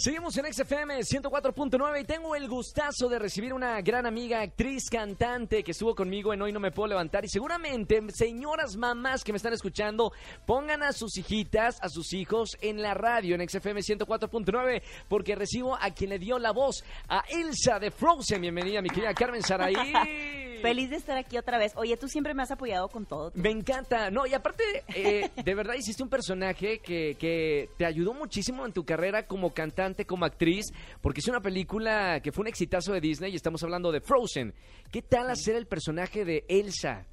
Seguimos en XFM 104.9 y tengo el gustazo de recibir una gran amiga, actriz, cantante que estuvo conmigo en Hoy No Me Puedo Levantar. Y seguramente, señoras mamás que me están escuchando, pongan a sus hijitas, a sus hijos en la radio en XFM 104.9 porque recibo a quien le dio la voz, a Elsa de Frozen. Bienvenida, mi querida Carmen Saraí. Feliz de estar aquí otra vez. Oye, tú siempre me has apoyado con todo. Me encanta. No, y aparte, eh, de verdad hiciste un personaje que, que te ayudó muchísimo en tu carrera como cantante, como actriz, porque es una película que fue un exitazo de Disney y estamos hablando de Frozen. ¿Qué tal hacer el personaje de Elsa?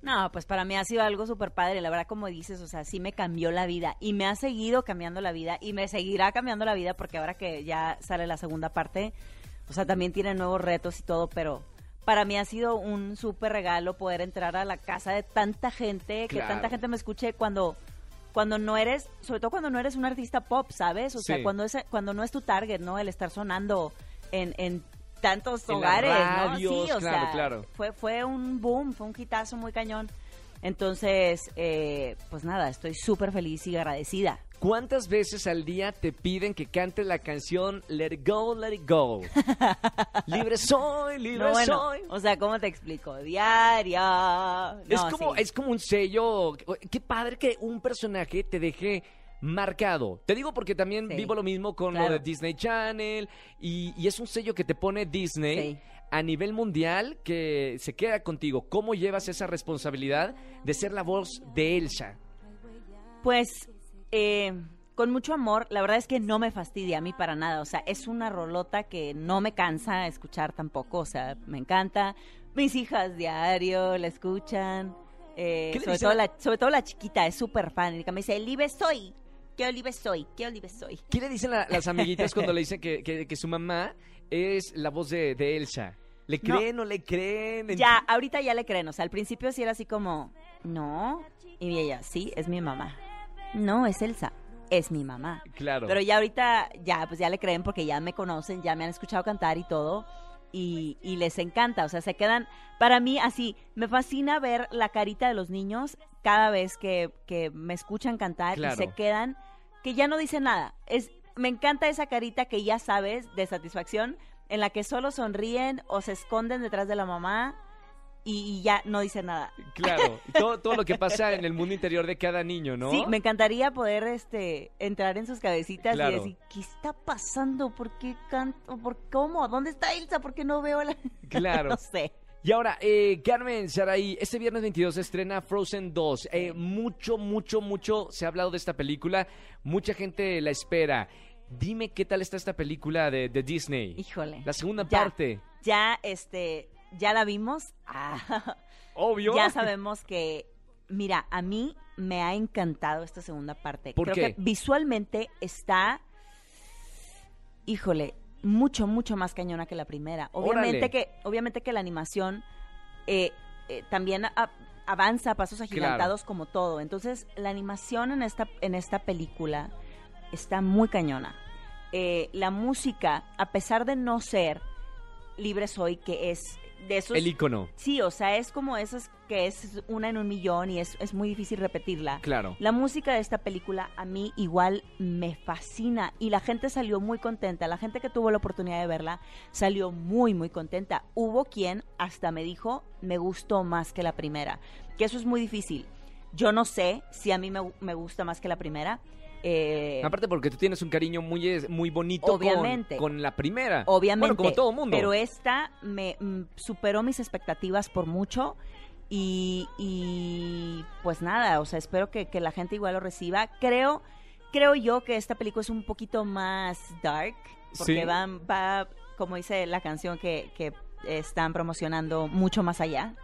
No, pues para mí ha sido algo súper padre. La verdad, como dices, o sea, sí me cambió la vida y me ha seguido cambiando la vida y me seguirá cambiando la vida porque ahora que ya sale la segunda parte, o sea, también tiene nuevos retos y todo, pero para mí ha sido un súper regalo poder entrar a la casa de tanta gente, que Claro. tanta gente me escuche cuando cuando no eres, sobre todo cuando no eres un artista pop, ¿sabes? O sea, cuando es cuando no es tu target, ¿no? El estar sonando en, en tantos En hogares, radios, ¿no? Sí, o claro, sea, claro. fue fue un boom, fue un hitazo muy cañón. Entonces, eh, pues nada, estoy súper feliz y agradecida. ¿Cuántas veces al día te piden que cantes la canción Let It Go, Let It Go? libre soy, libre No, bueno, soy. o sea, ¿cómo te explico? Diaria. es, como, sí. es como un sello. Qué padre que un personaje te deje marcado. Te digo porque también Sí, vivo lo mismo con lo de Disney Channel y, y es un sello que te pone Disney Sí. a nivel mundial que se queda contigo. ¿Cómo llevas esa responsabilidad de ser la voz de Elsa? Pues eh, con mucho amor, la verdad es que no me fastidia a mí para nada, o sea, es una rolota que no me cansa escuchar tampoco, o sea, me encanta. Mis hijas diario la escuchan, eh, ¿Qué le sobre, todo a- la, sobre todo la chiquita, es súper fan, y me dice, Olive soy, ¿qué Olive soy? ¿Qué Olive soy? ¿Qué le dicen la- las amiguitas cuando le dicen que, que- que su mamá es la voz de, de Elsa? ¿Le No. creen o le creen? Ya, ahorita ya le creen, o sea, al principio sí era así como, no, y ella, sí, es mi mamá. No, es Elsa, es mi mamá. Claro. Pero ya ahorita, ya, pues ya le creen porque ya me conocen, ya me han escuchado cantar y todo. Y, y les encanta, o sea, se quedan, para mí así, me fascina ver la carita de los niños cada vez que, que me escuchan cantar Claro. y se quedan, que ya no dicen nada. Es, me encanta esa carita que ya sabes de satisfacción, en la que solo sonríen o se esconden detrás de la mamá y, y ya no dicen nada. Claro, todo, todo lo que pasa en el mundo interior de cada niño, ¿no? Sí, me encantaría poder este entrar en sus cabecitas Claro. y decir, ¿qué está pasando? ¿Por qué canto? ¿Por cómo? ¿Dónde está Elsa? ¿Por qué no veo la...? Claro. no sé. Y ahora, eh, Carmen Saraí, este viernes 22 se estrena Frozen 2. Eh, mucho, mucho, mucho se ha hablado de esta película. Mucha gente la espera. Dime qué tal está esta película de, de Disney. Híjole. La segunda Ya. parte. Ya, este, ya la vimos. Ah, Obvio. ya sabemos que, mira, a mí me ha encantado esta segunda parte. ¿Por Creo qué? que visualmente está, híjole, mucho, mucho más cañona que la primera. Obviamente Órale. que, obviamente que la animación eh, eh, también a- avanza a pasos agigantados como todo. Entonces, la animación en esta, en esta película está muy cañona. Eh, la música, a pesar de no ser Libre Soy, que es de esos... El icono. Sí, o sea, es como esas que es una en un millón y es, es muy difícil repetirla. Claro. La música de esta película a mí igual me fascina y la gente salió muy contenta. La gente que tuvo la oportunidad de verla salió muy, muy contenta. Hubo quien hasta me dijo, me gustó más que la primera, que eso es muy difícil. Yo no sé si a mí me, me gusta más que la primera. Eh, Aparte porque tú tienes un cariño muy, muy bonito con- Obviamente. Con, la primera. Obviamente. Bueno, como todo mundo. Pero esta me mm, superó mis expectativas por mucho. Y, y, pues nada, o sea, espero que, que la gente igual lo reciba. Creo, creo yo que esta película es un poquito más dark. Porque Sí. va, va, como dice la canción que, que están promocionando, mucho más allá.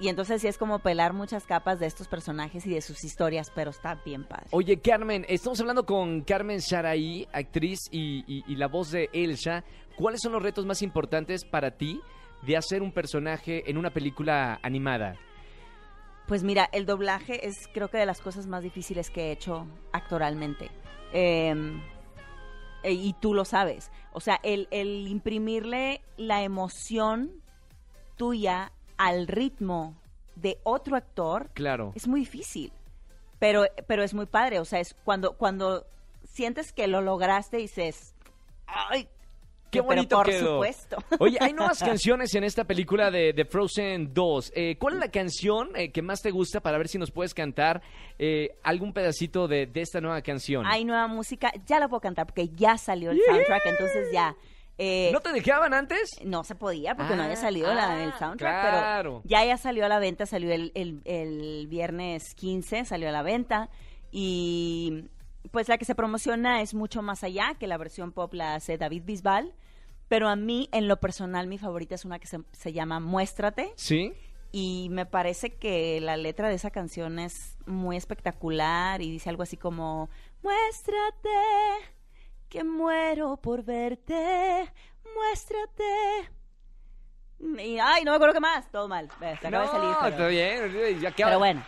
Y entonces sí es como pelar muchas capas de estos personajes y de sus historias, pero está bien padre. Oye, Carmen, estamos hablando con Carmen Saraí, actriz y, y- y la voz de Elsa. ¿Cuáles son los retos más importantes para ti de hacer un personaje en una película animada? Pues mira, el doblaje es creo que de las cosas más difíciles que he hecho actoralmente. Eh, eh, y tú lo sabes. O sea, el, el imprimirle la emoción tuya al ritmo de otro actor Claro. es muy difícil. Pero, pero es muy padre. O sea, es cuando, cuando sientes que lo lograste y dices, ¡ay! Qué bonito por quedó. supuesto. Oye, hay nuevas canciones en esta película de, de Frozen 2. Eh, ¿Cuál es la canción eh, que más te gusta para ver si nos puedes cantar eh, algún pedacito de, de esta nueva canción? Hay nueva música, ya la puedo cantar porque ya salió el soundtrack, entonces ya. Eh, ¿No te dejaban antes? no se podía porque no Ah, había salido la, el ah, soundtrack, claro. pero ya ya salió a la venta, salió el, el- el viernes 15, salió a la venta y pues la que se promociona es mucho más allá que la versión pop la hace David Bisbal, pero a mí en lo personal mi favorita es una que se, se llama Muéstrate Sí. y me parece que la letra de esa canción es muy espectacular y dice algo así como Muéstrate que muero por verte, muéstrate. Y, ay, no me acuerdo qué más, todo mal. Ve, Se acaba de salir. No, pero- está bien. Ya pero bueno,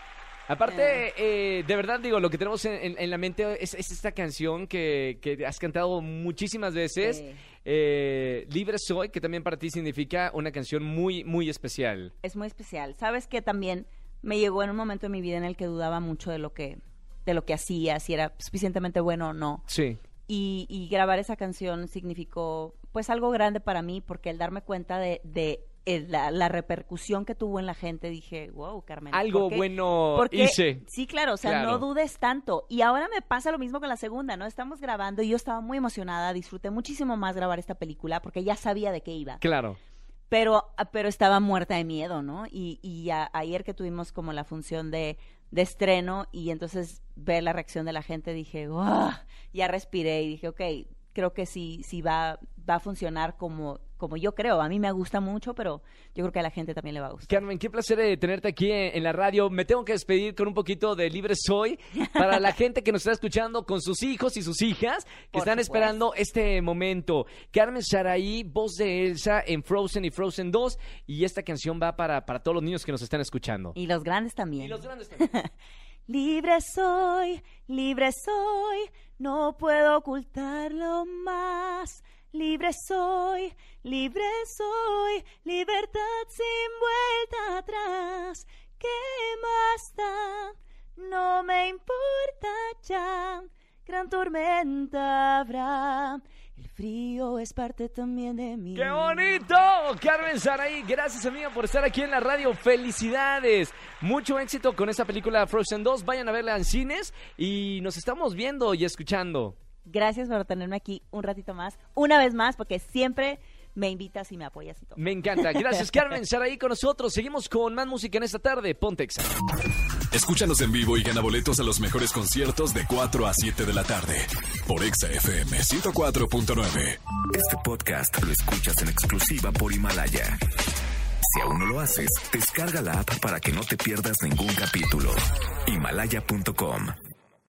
Aparte, eh, de verdad digo, lo que tenemos en, en- en la mente es, es esta canción que, que has cantado muchísimas veces. Sí. eh, Libre Soy, que también para ti significa una canción muy, muy especial. es muy especial. Sabes que también me llegó en un momento de mi vida en el que dudaba mucho de lo que de lo que hacía, si era suficientemente bueno o no. Sí. Y, y grabar esa canción significó pues algo grande para mí porque el darme cuenta de, de el- la, la repercusión que tuvo en la gente dije wow Carmen Algo ¿por qué- bueno por qué- hice. sí claro o sea Claro. no dudes tanto y ahora me pasa lo mismo con la segunda no estamos grabando y yo estaba muy emocionada disfruté muchísimo más grabar esta película porque ya sabía de qué iba Claro. Pero, pero estaba muerta de miedo, ¿no? Y, y a- ayer que tuvimos como la función de, de estreno y entonces ver la reacción de la gente, dije, ¡guau! ya respiré y dije, ok, creo que sí, sí va, va a funcionar como, como yo creo. A mí me gusta mucho, pero yo creo que a la gente también le va a gustar. Carmen, qué placer eh, tenerte aquí en, en la radio. Me tengo que despedir con un poquito de Libre Soy para la gente que nos está escuchando con sus hijos y sus hijas que Por están supuesto. esperando este momento. Carmen Saraí, voz de Elsa en Frozen y Frozen 2 y esta canción va para, para todos los niños que nos están escuchando. Y los grandes también. Y los grandes también. Libre soy, libre soy, no puedo ocultarlo más. Libre soy, libre soy, libertad sin vuelta atrás. ¿Qué más da? No me importa ya. Gran tormenta habrá. El frío es parte también de mí. ¡Qué bonito! Carmen Saraí, gracias amiga por estar aquí en la radio. Felicidades. Mucho éxito con esta película Frozen 2. Vayan a verla en cines y nos estamos viendo y escuchando. Gracias por tenerme aquí un ratito más, una vez más, porque siempre me invitas y me apoyas y todo. Me encanta. Gracias Carmen Saraí con nosotros. Seguimos con más música en esta tarde. Pontex. Escúchanos en vivo y gana boletos a los mejores conciertos de 4 a 7 de la tarde por Exa FM 104.9. Este podcast lo escuchas en exclusiva por Himalaya. Si aún no lo haces, descarga la app para que no te pierdas ningún capítulo. Himalaya.com